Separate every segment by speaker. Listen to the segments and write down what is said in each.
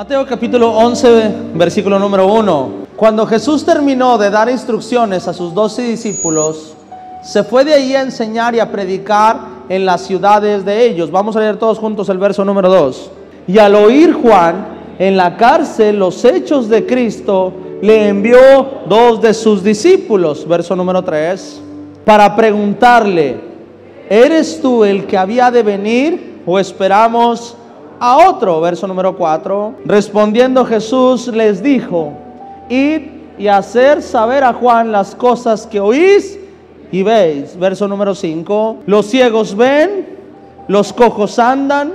Speaker 1: Mateo capítulo 11, versículo número 1. Cuando Jesús terminó de dar instrucciones a sus doce discípulos, se fue de ahí a enseñar y a predicar en las ciudades de ellos. Vamos a leer todos juntos el verso número 2. Y al oír Juan en la cárcel los hechos de Cristo, le envió dos de sus discípulos, verso número 3, para preguntarle, ¿eres tú el que había de venir o esperamos a otro? Verso número 4. Respondiendo Jesús les dijo, id y hacer saber a Juan las cosas que oís y veis. Verso número 5. Los ciegos ven, los cojos andan,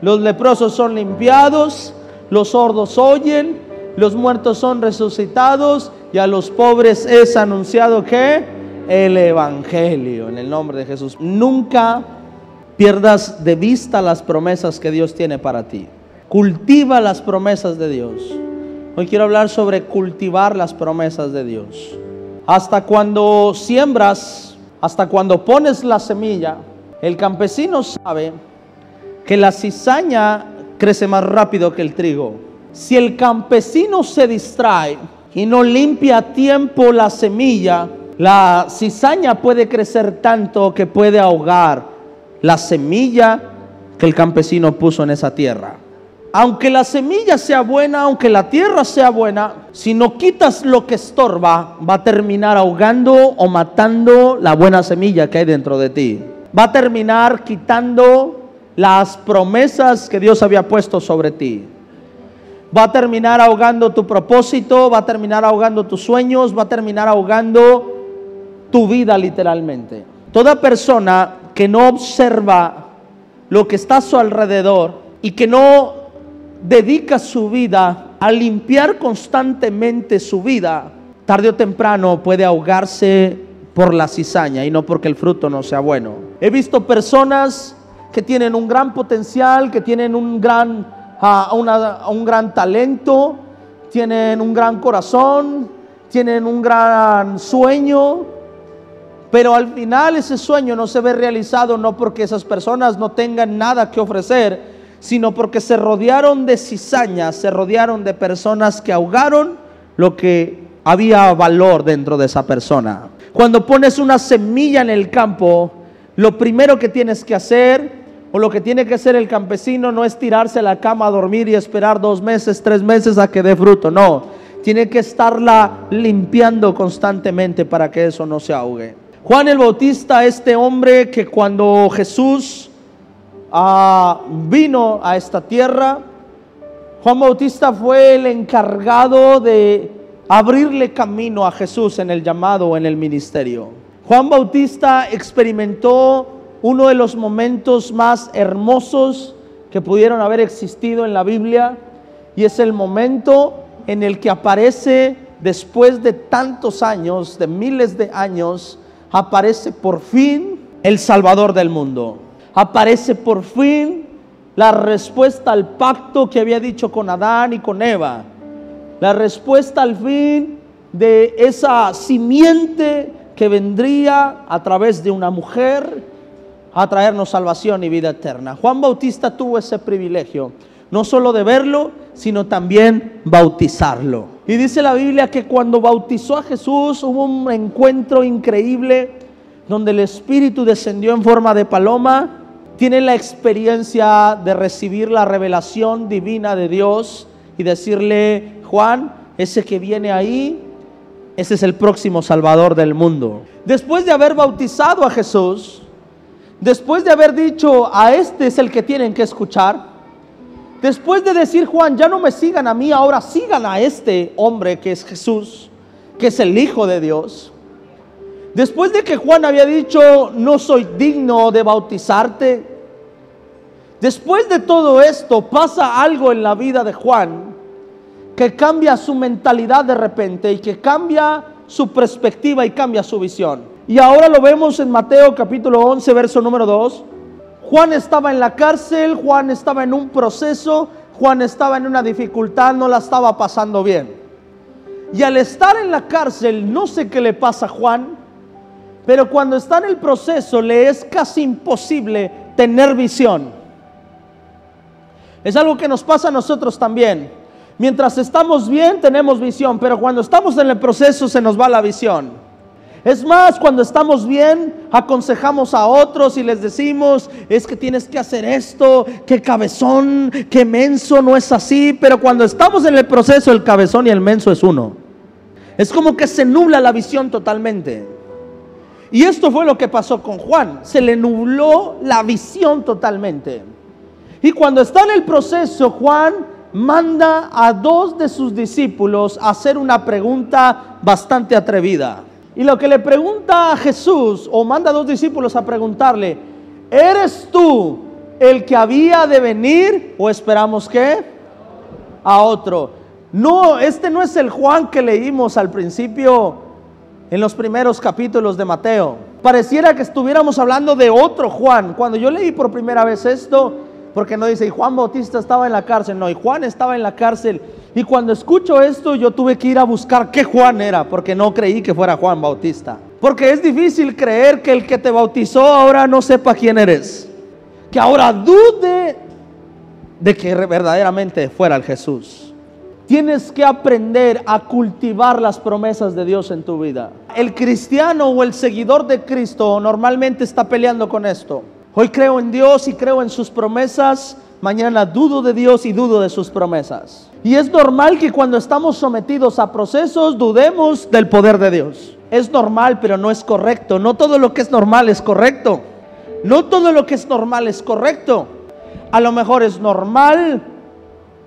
Speaker 1: los leprosos son limpiados, los sordos oyen, los muertos son resucitados y a los pobres es anunciado que el Evangelio en el nombre de Jesús. Nunca pierdas de vista las promesas que Dios tiene para ti. Cultiva las promesas de Dios. Hoy quiero hablar sobre cultivar las promesas de Dios. Hasta cuando siembras, hasta cuando pones la semilla, el campesino sabe que la cizaña crece más rápido que el trigo. Si el campesino se distrae y no limpia a tiempo la semilla, la cizaña puede crecer tanto que puede ahogar la semilla que el campesino puso en esa tierra. Aunque la semilla sea buena, aunque la tierra sea buena, si no quitas lo que estorba, va a terminar ahogando o matando la buena semilla que hay dentro de ti. Va a terminar quitando las promesas que Dios había puesto sobre ti. Va a terminar ahogando tu propósito, va a terminar ahogando tus sueños, va a terminar ahogando tu vida literalmente. Toda persona que no observa lo que está a su alrededor y que no dedica su vida a limpiar constantemente su vida, tarde o temprano puede ahogarse por la cizaña y no porque el fruto no sea bueno. He visto personas que tienen un gran potencial, que tienen un gran, una, un gran talento, tienen un gran corazón, tienen un gran sueño, pero al final ese sueño no se ve realizado no porque esas personas no tengan nada que ofrecer, sino porque se rodearon de cizañas, se rodearon de personas que ahogaron lo que había valor dentro de esa persona. Cuando pones una semilla en el campo, lo primero que tienes que hacer, o lo que tiene que hacer el campesino, no es tirarse a la cama a dormir y esperar dos meses, tres meses a que dé fruto, no. Tiene que estarla limpiando constantemente para que eso no se ahogue. Juan el Bautista, este hombre que cuando Jesús ah, vino a esta tierra, Juan Bautista fue el encargado de abrirle camino a Jesús en el llamado, en el ministerio. Juan Bautista experimentó uno de los momentos más hermosos que pudieron haber existido en la Biblia y es el momento en el que aparece después de tantos años, de miles de años, aparece por fin el Salvador del mundo. Aparece por fin la respuesta al pacto que había dicho con Adán y con Eva. La respuesta al fin de esa simiente que vendría a través de una mujer a traernos salvación y vida eterna. Juan Bautista tuvo ese privilegio, no solo de verlo, sino también bautizarlo. Y dice la Biblia que cuando bautizó a Jesús hubo un encuentro increíble donde el Espíritu descendió en forma de paloma. Tiene la experiencia de recibir la revelación divina de Dios y decirle, Juan, ese que viene ahí, ese es el próximo Salvador del mundo. Después de haber bautizado a Jesús, después de haber dicho, a este es el que tienen que escuchar, Después de decir Juan, ya no me sigan a mí, ahora sigan a este hombre que es Jesús, que es el Hijo de Dios. Después de que Juan había dicho, no soy digno de bautizarte, después de todo esto pasa algo en la vida de Juan que cambia su mentalidad de repente y que cambia su perspectiva y cambia su visión. Y ahora lo vemos en Mateo capítulo 11, verso número 2. Juan estaba en la cárcel, Juan estaba en un proceso, Juan estaba en una dificultad, no la estaba pasando bien. Y al estar en la cárcel, no sé qué le pasa a Juan, pero cuando está en el proceso le es casi imposible tener visión. Es algo que nos pasa a nosotros también. Mientras estamos bien tenemos visión, pero cuando estamos en el proceso se nos va la visión. Es más, cuando estamos bien, aconsejamos a otros y les decimos, es que tienes que hacer esto, que cabezón, que menso, no es así, pero cuando estamos en el proceso, el cabezón y el menso es uno. Es como que se nubla la visión totalmente. Y esto fue lo que pasó con Juan, se le nubló la visión totalmente. Y cuando está en el proceso, Juan manda a dos de sus discípulos a hacer una pregunta bastante atrevida. Y lo que le pregunta a Jesús, o manda a dos discípulos a preguntarle, ¿eres tú el que había de venir o esperamos que a otro? No, este no es el Juan que leímos al principio en los primeros capítulos de Mateo. Pareciera que estuviéramos hablando de otro Juan. Cuando yo leí por primera vez esto, porque no dice, y Juan Bautista estaba en la cárcel, no, y Juan estaba en la cárcel. Y cuando escucho esto, yo tuve que ir a buscar qué Juan era, porque no creí que fuera Juan Bautista. Porque es difícil creer que el que te bautizó ahora no sepa quién eres. Que ahora dude de que verdaderamente fuera el Jesús. Tienes que aprender a cultivar las promesas de Dios en tu vida. El cristiano o el seguidor de Cristo normalmente está peleando con esto. Hoy creo en Dios y creo en sus promesas. Mañana dudo de Dios y dudo de sus promesas. Y es normal que cuando estamos sometidos a procesos dudemos del poder de Dios. Es normal, pero no es correcto. No todo lo que es normal es correcto. No todo lo que es normal es correcto. A lo mejor es normal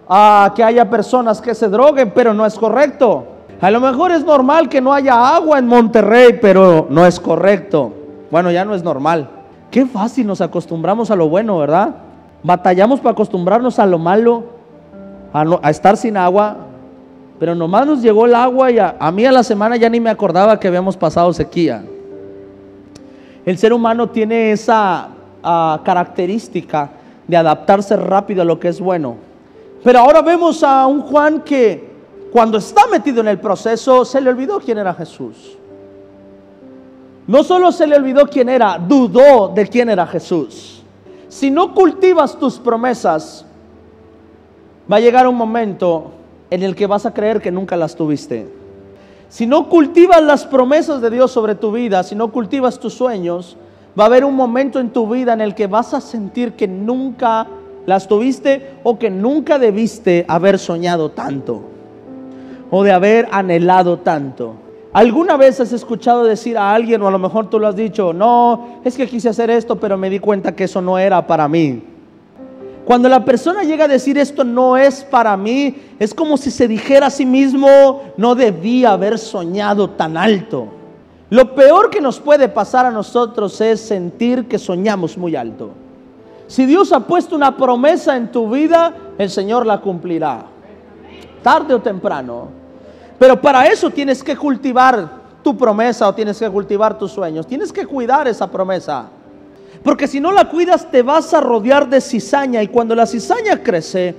Speaker 1: ah, que haya personas que se droguen, pero no es correcto. A lo mejor es normal que no haya agua en Monterrey, pero no es correcto. Bueno, ya no es normal. Qué fácil nos acostumbramos a lo bueno, ¿verdad? Batallamos para acostumbrarnos a lo malo, a, estar sin agua, pero nomás nos llegó el agua y a, mí a la semana ya ni me acordaba que habíamos pasado sequía. El ser humano tiene esa ah, característica de adaptarse rápido a lo que es bueno. Pero ahora vemos a un Juan que cuando está metido en el proceso se le olvidó quién era Jesús. No solo se le olvidó quién era, dudó de quién era Jesús. Si no cultivas tus promesas, va a llegar un momento en el que vas a creer que nunca las tuviste. Si no cultivas las promesas de Dios sobre tu vida, si no cultivas tus sueños, va a haber un momento en tu vida en el que vas a sentir que nunca las tuviste o que nunca debiste haber soñado tanto o de haber anhelado tanto. ¿Alguna vez has escuchado decir a alguien, o a lo mejor tú lo has dicho, no, es que quise hacer esto, pero me di cuenta que eso no era para mí? Cuando la persona llega a decir esto no es para mí, es como si se dijera a sí mismo, no debía haber soñado tan alto. Lo peor que nos puede pasar a nosotros es sentir que soñamos muy alto. Si Dios ha puesto una promesa en tu vida, el Señor la cumplirá, tarde o temprano. Pero para eso tienes que cultivar tu promesa o tienes que cultivar tus sueños. Tienes que cuidar esa promesa. Porque si no la cuidas te vas a rodear de cizaña y cuando la cizaña crece,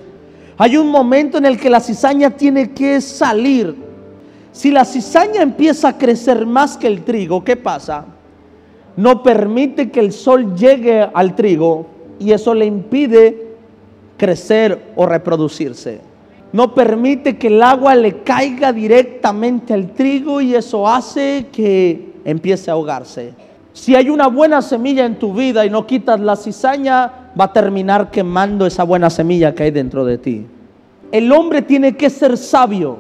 Speaker 1: hay un momento en el que la cizaña tiene que salir. Si la cizaña empieza a crecer más que el trigo, ¿qué pasa? No permite que el sol llegue al trigo y eso le impide crecer o reproducirse no permite que el agua le caiga directamente al trigo y eso hace que empiece a ahogarse. Si hay una buena semilla en tu vida y no quitas la cizaña, va a terminar quemando esa buena semilla que hay dentro de ti. El hombre tiene que ser sabio.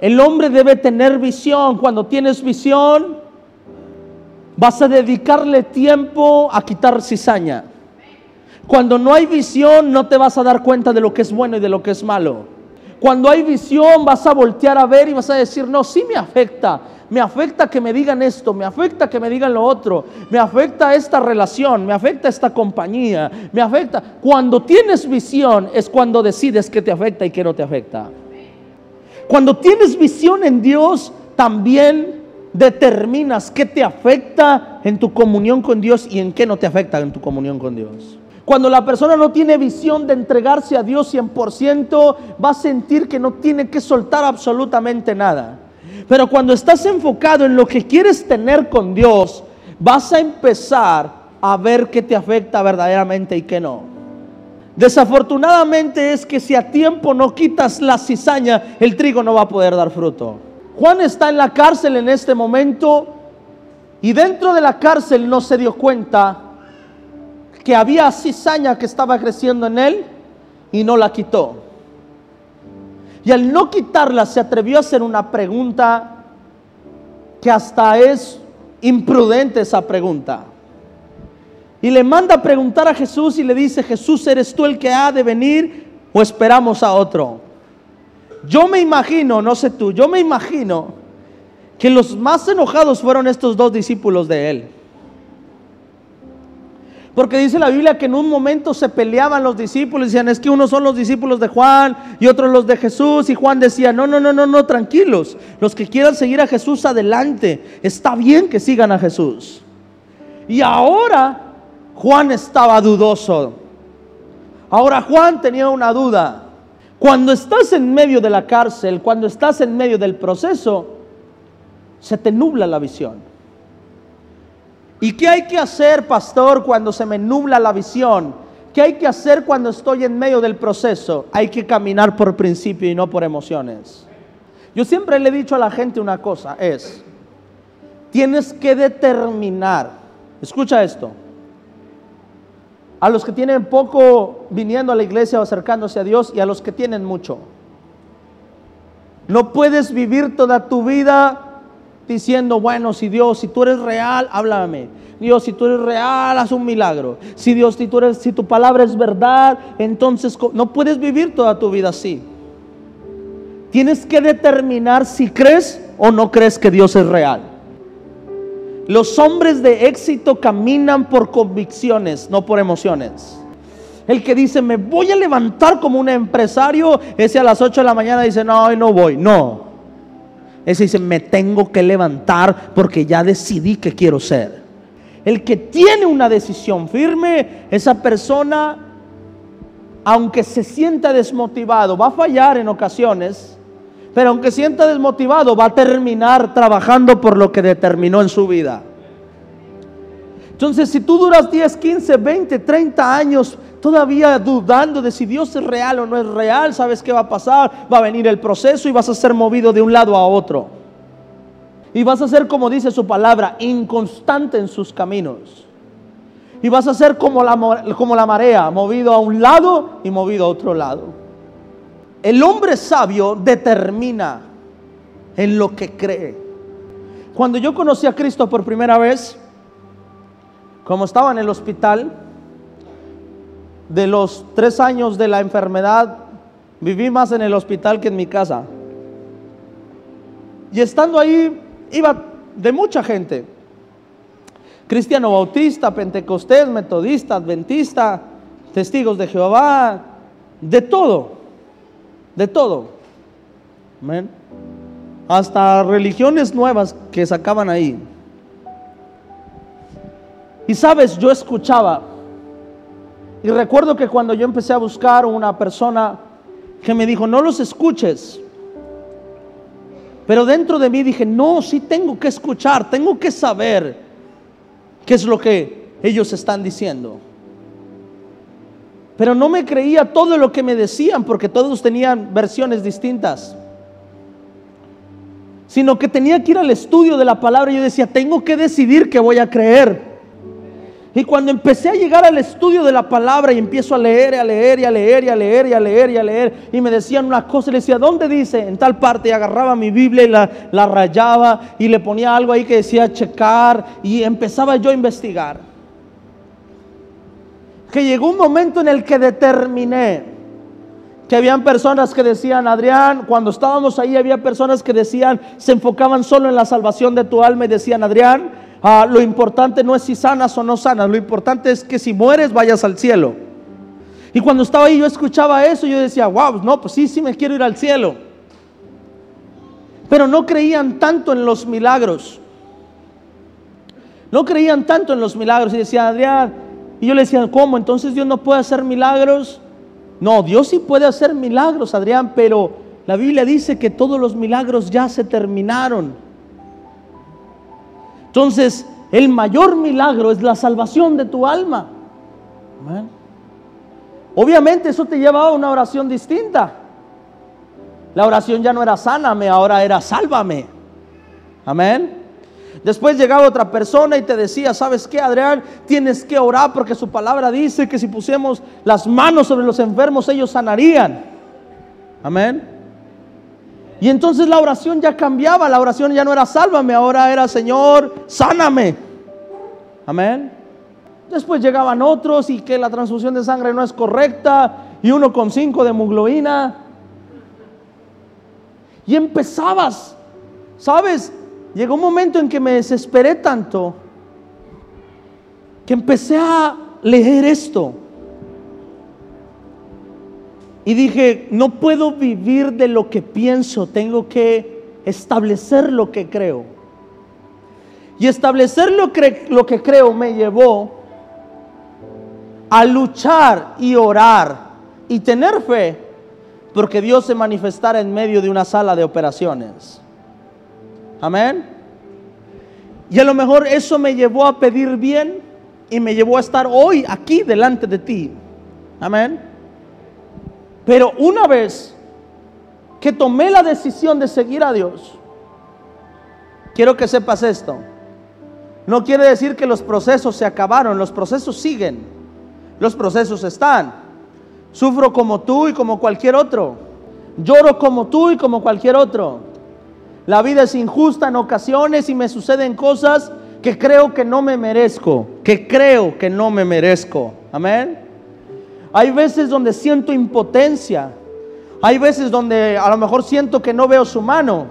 Speaker 1: El hombre debe tener visión. Cuando tienes visión, vas a dedicarle tiempo a quitar cizaña. Cuando no hay visión, no te vas a dar cuenta de lo que es bueno y de lo que es malo. Cuando hay visión vas a voltear a ver y vas a decir, no, sí me afecta. Me afecta que me digan esto, me afecta que me digan lo otro, me afecta esta relación, me afecta esta compañía, me afecta. Cuando tienes visión es cuando decides qué te afecta y qué no te afecta. Cuando tienes visión en Dios, también determinas qué te afecta en tu comunión con Dios y en qué no te afecta en tu comunión con Dios. Cuando la persona no tiene visión de entregarse a Dios 100%, va a sentir que no tiene que soltar absolutamente nada. Pero cuando estás enfocado en lo que quieres tener con Dios, vas a empezar a ver qué te afecta verdaderamente y qué no. Desafortunadamente es que si a tiempo no quitas la cizaña, el trigo no va a poder dar fruto. Juan está en la cárcel en este momento y dentro de la cárcel no se dio cuenta que había cizaña que estaba creciendo en él y no la quitó. Y al no quitarla se atrevió a hacer una pregunta que hasta es imprudente esa pregunta. Y le manda a preguntar a Jesús y le dice, Jesús, ¿eres tú el que ha de venir o esperamos a otro? Yo me imagino, no sé tú, yo me imagino que los más enojados fueron estos dos discípulos de él. Porque dice la Biblia que en un momento se peleaban los discípulos, decían, es que unos son los discípulos de Juan y otros los de Jesús. Y Juan decía, no, no, no, no, no, tranquilos. Los que quieran seguir a Jesús, adelante. Está bien que sigan a Jesús. Y ahora Juan estaba dudoso. Ahora Juan tenía una duda. Cuando estás en medio de la cárcel, cuando estás en medio del proceso, se te nubla la visión. ¿Y qué hay que hacer, pastor, cuando se me nubla la visión? ¿Qué hay que hacer cuando estoy en medio del proceso? Hay que caminar por principio y no por emociones. Yo siempre le he dicho a la gente una cosa, es, tienes que determinar, escucha esto, a los que tienen poco viniendo a la iglesia o acercándose a Dios y a los que tienen mucho. No puedes vivir toda tu vida diciendo, bueno, si Dios, si tú eres real, háblame. Dios, si tú eres real, haz un milagro. Si Dios, si, tú eres, si tu palabra es verdad, entonces no puedes vivir toda tu vida así. Tienes que determinar si crees o no crees que Dios es real. Los hombres de éxito caminan por convicciones, no por emociones. El que dice, me voy a levantar como un empresario, ese a las 8 de la mañana dice, no, hoy no voy. No. Ese dice, me tengo que levantar porque ya decidí que quiero ser. El que tiene una decisión firme, esa persona, aunque se sienta desmotivado, va a fallar en ocasiones, pero aunque sienta desmotivado, va a terminar trabajando por lo que determinó en su vida. Entonces, si tú duras 10, 15, 20, 30 años todavía dudando de si Dios es real o no es real, ¿sabes qué va a pasar? Va a venir el proceso y vas a ser movido de un lado a otro. Y vas a ser, como dice su palabra, inconstante en sus caminos. Y vas a ser como la, como la marea, movido a un lado y movido a otro lado. El hombre sabio determina en lo que cree. Cuando yo conocí a Cristo por primera vez, como estaba en el hospital, de los tres años de la enfermedad, viví más en el hospital que en mi casa. Y estando ahí, iba de mucha gente. Cristiano Bautista, Pentecostés, Metodista, Adventista, Testigos de Jehová, de todo de todo. Hasta religiones nuevas que sacaban ahí. Y sabes, yo escuchaba. Y recuerdo que cuando yo empecé a buscar una persona que me dijo, no los escuches. Pero dentro de mí dije, no, sí tengo que escuchar, tengo que saber qué es lo que ellos están diciendo. Pero no me creía todo lo que me decían porque todos tenían versiones distintas. Sino que tenía que ir al estudio de la palabra y yo decía, tengo que decidir que voy a creer. Y cuando empecé a llegar al estudio de la palabra y empiezo a leer, y a leer, y a leer, y a leer, y a leer, y a leer, y me decían una cosa, y le decía, ¿dónde dice? En tal parte, y agarraba mi Biblia y la, la rayaba, y le ponía algo ahí que decía checar, y empezaba yo a investigar que llegó un momento en el que determiné que habían personas que decían, Adrián, cuando estábamos ahí había personas que decían, se enfocaban solo en la salvación de tu alma y decían, Adrián, ah, lo importante no es si sanas o no sanas, lo importante es que si mueres vayas al cielo. Y cuando estaba ahí yo escuchaba eso, yo decía, wow, no, pues sí, sí me quiero ir al cielo. Pero no creían tanto en los milagros. No creían tanto en los milagros y decían, Adrián, y yo le decía, ¿cómo? Entonces Dios no puede hacer milagros. No, Dios sí puede hacer milagros, Adrián, pero la Biblia dice que todos los milagros ya se terminaron. Entonces, el mayor milagro es la salvación de tu alma. Obviamente eso te llevaba a una oración distinta. La oración ya no era sáname, ahora era sálvame. Amén. Después llegaba otra persona y te decía, ¿sabes qué, Adrián? Tienes que orar porque su palabra dice que si pusiéramos las manos sobre los enfermos, ellos sanarían. Amén. Y entonces la oración ya cambiaba, la oración ya no era sálvame, ahora era Señor, sáname. Amén. Después llegaban otros y que la transfusión de sangre no es correcta y uno con cinco de hemoglobina. Y empezabas, ¿sabes? Llegó un momento en que me desesperé tanto que empecé a leer esto. Y dije, no puedo vivir de lo que pienso, tengo que establecer lo que creo. Y establecer lo que, creo me llevó a luchar y orar y tener fe porque Dios se manifestara en medio de una sala de operaciones. Amén. Y a lo mejor eso me llevó a pedir bien y me llevó a estar hoy aquí delante de ti. Amén. Pero una vez que tomé la decisión de seguir a Dios, quiero que sepas esto. No quiere decir que los procesos se acabaron, los procesos siguen, los procesos están. Sufro como tú y como cualquier otro. Lloro como tú y como cualquier otro. La vida es injusta en ocasiones y me suceden cosas que creo que no me merezco, que creo que no me merezco. Amén. Hay veces donde siento impotencia. Hay veces donde a lo mejor siento que no veo su mano.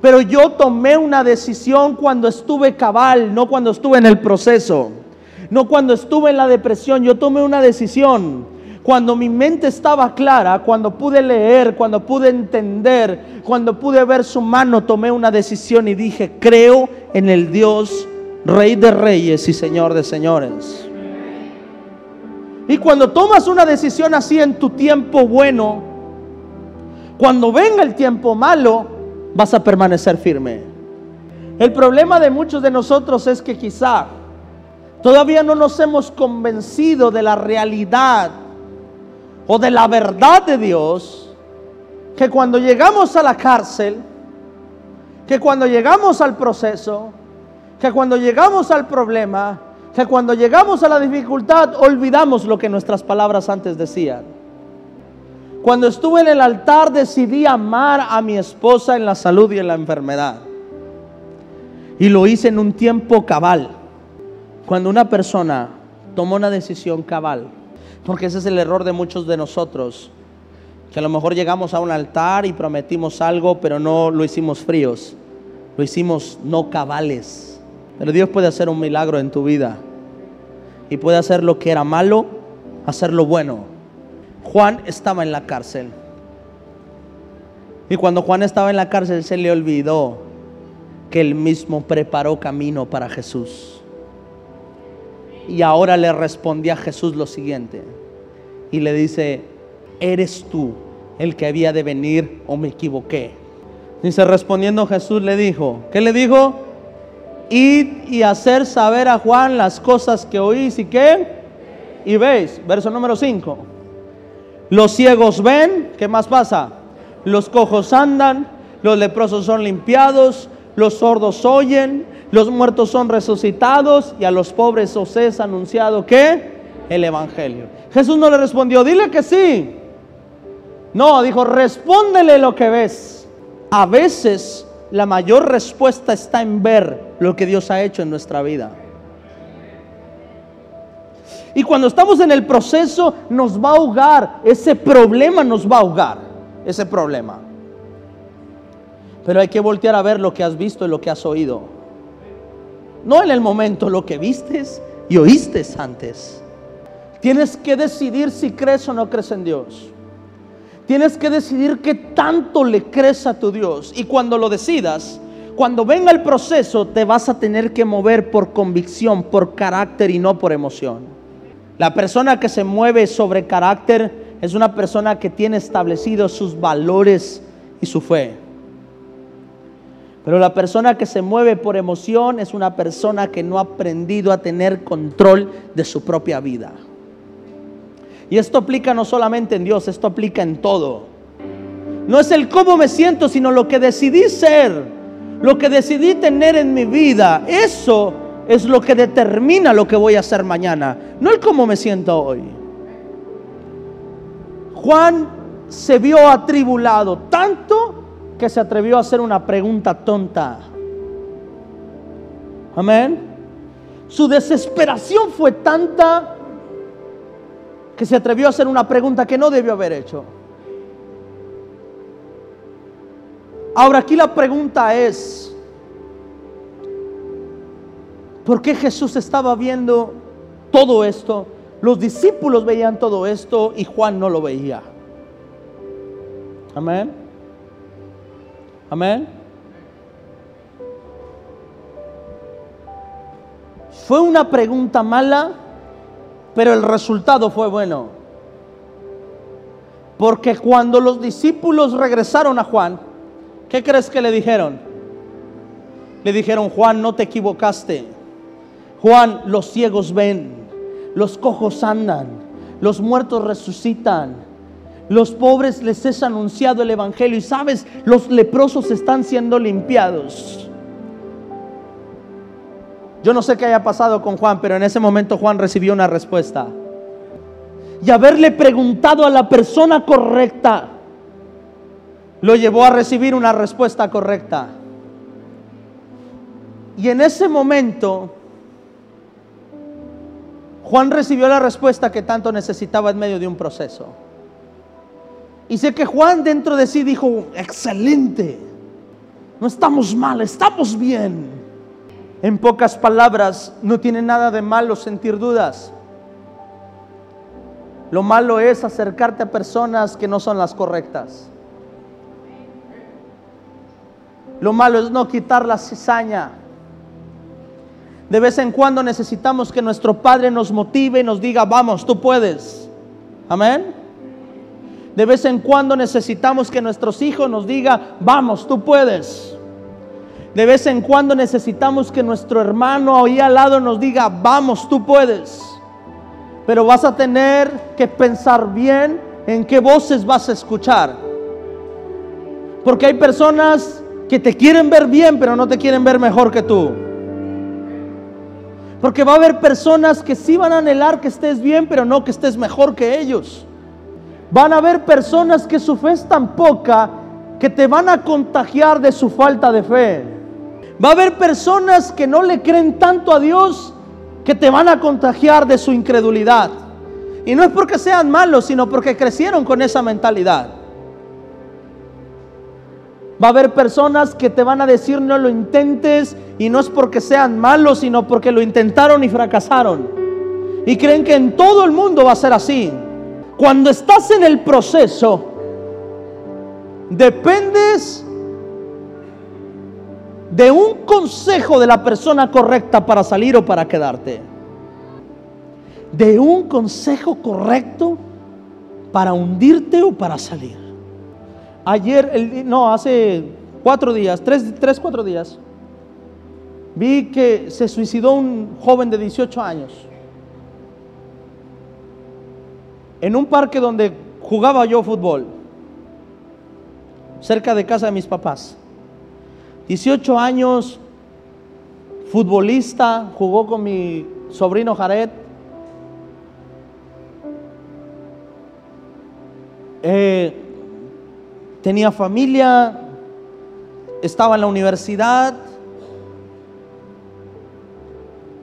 Speaker 1: Pero yo tomé una decisión cuando estuve cabal, no cuando estuve en el proceso. No cuando estuve en la depresión, yo tomé una decisión cuando mi mente estaba clara, cuando pude leer, cuando pude entender, cuando pude ver su mano, tomé una decisión y dije, creo en el Dios, Rey de Reyes y Señor de Señores. Y cuando tomas una decisión así en tu tiempo bueno, cuando venga el tiempo malo, vas a permanecer firme. El problema de muchos de nosotros es que quizá todavía no nos hemos convencido de la realidad o de la verdad de Dios, que cuando llegamos a la cárcel, que cuando llegamos al proceso, que cuando llegamos al problema, que cuando llegamos a la dificultad, olvidamos lo que nuestras palabras antes decían. Cuando estuve en el altar decidí amar a mi esposa en la salud y en la enfermedad. Y lo hice en un tiempo cabal. Cuando una persona tomó una decisión cabal, porque ese es el error de muchos de nosotros. Que a lo mejor llegamos a un altar y prometimos algo, pero no lo hicimos fríos. Lo hicimos no cabales. Pero Dios puede hacer un milagro en tu vida. Y puede hacer lo que era malo, hacer lo bueno. Juan estaba en la cárcel. Y cuando Juan estaba en la cárcel se le olvidó que él mismo preparó camino para Jesús. Y ahora le respondía a Jesús lo siguiente. Y le dice, ¿eres tú el que había de venir o me equivoqué? Dice, respondiendo Jesús le dijo, ¿qué le dijo? Id y hacer saber a Juan las cosas que oís y qué. Y veis, verso número 5. Los ciegos ven, ¿qué más pasa? Los cojos andan, los leprosos son limpiados, los sordos oyen, los muertos son resucitados y a los pobres os es anunciado que el Evangelio. Jesús no le respondió, dile que sí. No, dijo, respóndele lo que ves. A veces la mayor respuesta está en ver lo que Dios ha hecho en nuestra vida. Y cuando estamos en el proceso nos va a ahogar, ese problema nos va a ahogar, ese problema. Pero hay que voltear a ver lo que has visto y lo que has oído. No en el momento lo que vistes y oíste antes. Tienes que decidir si crees o no crees en Dios. Tienes que decidir qué tanto le crees a tu Dios. Y cuando lo decidas, cuando venga el proceso, te vas a tener que mover por convicción, por carácter y no por emoción. La persona que se mueve sobre carácter es una persona que tiene establecidos sus valores y su fe. Pero la persona que se mueve por emoción es una persona que no ha aprendido a tener control de su propia vida. Y esto aplica no solamente en Dios, esto aplica en todo. No es el cómo me siento, sino lo que decidí ser, lo que decidí tener en mi vida. Eso es lo que determina lo que voy a hacer mañana, no el cómo me siento hoy. Juan se vio atribulado tanto que se atrevió a hacer una pregunta tonta. Amén. Su desesperación fue tanta que se atrevió a hacer una pregunta que no debió haber hecho. Ahora aquí la pregunta es, ¿por qué Jesús estaba viendo todo esto? Los discípulos veían todo esto y Juan no lo veía. Amén. Amén. Fue una pregunta mala, pero el resultado fue bueno. Porque cuando los discípulos regresaron a Juan, ¿qué crees que le dijeron? Le dijeron, Juan, no te equivocaste. Juan, los ciegos ven, los cojos andan, los muertos resucitan, los pobres les es anunciado el Evangelio y sabes, los leprosos están siendo limpiados. Yo no sé qué haya pasado con Juan, pero en ese momento Juan recibió una respuesta. Y haberle preguntado a la persona correcta lo llevó a recibir una respuesta correcta. Y en ese momento Juan recibió la respuesta que tanto necesitaba en medio de un proceso. Y sé que Juan dentro de sí dijo, excelente, no estamos mal, estamos bien. En pocas palabras, no tiene nada de malo sentir dudas. Lo malo es acercarte a personas que no son las correctas. Lo malo es no quitar la cizaña. De vez en cuando necesitamos que nuestro Padre nos motive y nos diga, vamos, tú puedes. Amén. De vez en cuando necesitamos que nuestros hijos nos digan, vamos, tú puedes. De vez en cuando necesitamos que nuestro hermano ahí al lado nos diga, vamos, tú puedes. Pero vas a tener que pensar bien en qué voces vas a escuchar. Porque hay personas que te quieren ver bien, pero no te quieren ver mejor que tú. Porque va a haber personas que sí van a anhelar que estés bien, pero no que estés mejor que ellos. Van a haber personas que su fe es tan poca que te van a contagiar de su falta de fe. Va a haber personas que no le creen tanto a Dios que te van a contagiar de su incredulidad. Y no es porque sean malos, sino porque crecieron con esa mentalidad. Va a haber personas que te van a decir no lo intentes y no es porque sean malos, sino porque lo intentaron y fracasaron. Y creen que en todo el mundo va a ser así. Cuando estás en el proceso, dependes de un consejo de la persona correcta para salir o para quedarte. De un consejo correcto para hundirte o para salir. Ayer, no, hace cuatro días, tres, tres, cuatro días, vi que se suicidó un joven de 18 años. En un parque donde jugaba yo fútbol, cerca de casa de mis papás. 18 años, futbolista, jugó con mi sobrino Jared. Eh, tenía familia, estaba en la universidad.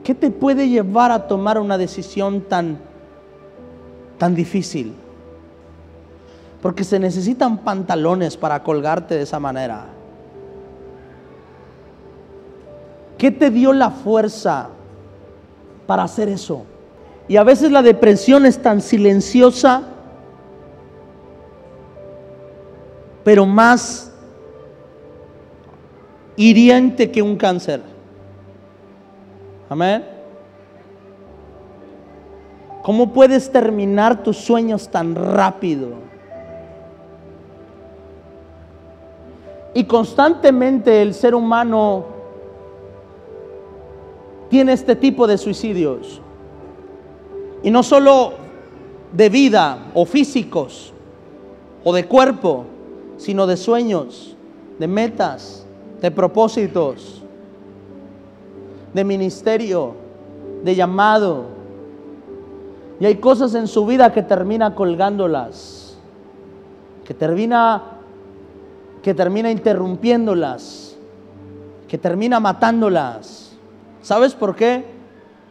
Speaker 1: ¿Qué te puede llevar a tomar una decisión tan, tan difícil? Porque se necesitan pantalones para colgarte de esa manera. ¿Qué te dio la fuerza para hacer eso? Y a veces la depresión es tan silenciosa, pero más hiriente que un cáncer. Amén. ¿Cómo puedes terminar tus sueños tan rápido? Y constantemente el ser humano tiene este tipo de suicidios. Y no solo de vida o físicos o de cuerpo, sino de sueños, de metas, de propósitos, de ministerio, de llamado. Y hay cosas en su vida que termina colgándolas, que termina que termina interrumpiéndolas, que termina matándolas. ¿Sabes por qué?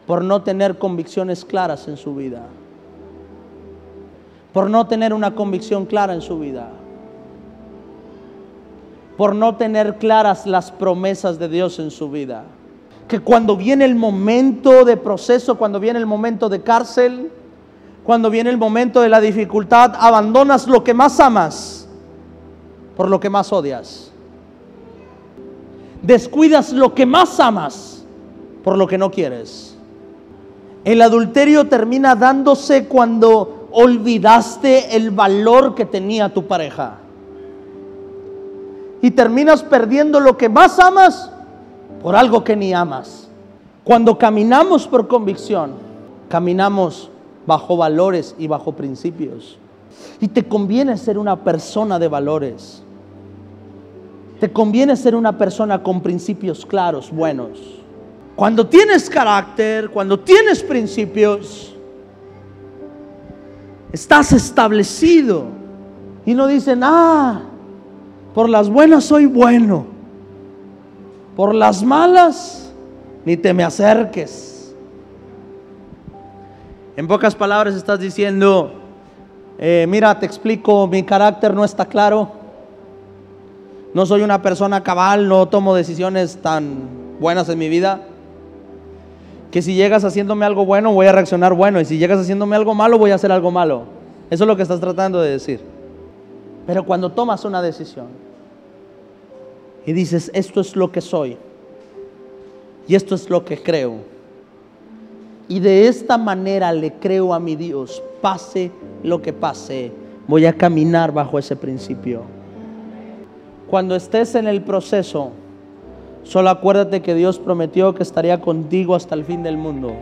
Speaker 1: Por no tener convicciones claras en su vida. Por no tener una convicción clara en su vida. Por no tener claras las promesas de Dios en su vida. Que cuando viene el momento de proceso, cuando viene el momento de cárcel, cuando viene el momento de la dificultad, abandonas lo que más amas por lo que más odias. Descuidas lo que más amas por lo que no quieres. El adulterio termina dándose cuando olvidaste el valor que tenía tu pareja. Y terminas perdiendo lo que más amas por algo que ni amas. Cuando caminamos por convicción, caminamos bajo valores y bajo principios. Y te conviene ser una persona de valores. Te conviene ser una persona con principios claros, buenos. Cuando tienes carácter, cuando tienes principios, estás establecido. Y no dicen, ah, por las buenas soy bueno, por las malas ni te me acerques. En pocas palabras estás diciendo, eh, mira, te explico, mi carácter no está claro no soy una persona cabal, no tomo decisiones tan buenas en mi vida. Que si llegas haciéndome algo bueno, voy a reaccionar bueno. Y si llegas haciéndome algo malo, voy a hacer algo malo. Eso es lo que estás tratando de decir. Pero cuando tomas una decisión y dices, esto es lo que soy y esto es lo que creo, y de esta manera le creo a mi Dios, pase lo que pase, voy a caminar bajo ese principio. Cuando estés en el proceso, solo acuérdate que Dios prometió que estaría contigo hasta el fin del mundo.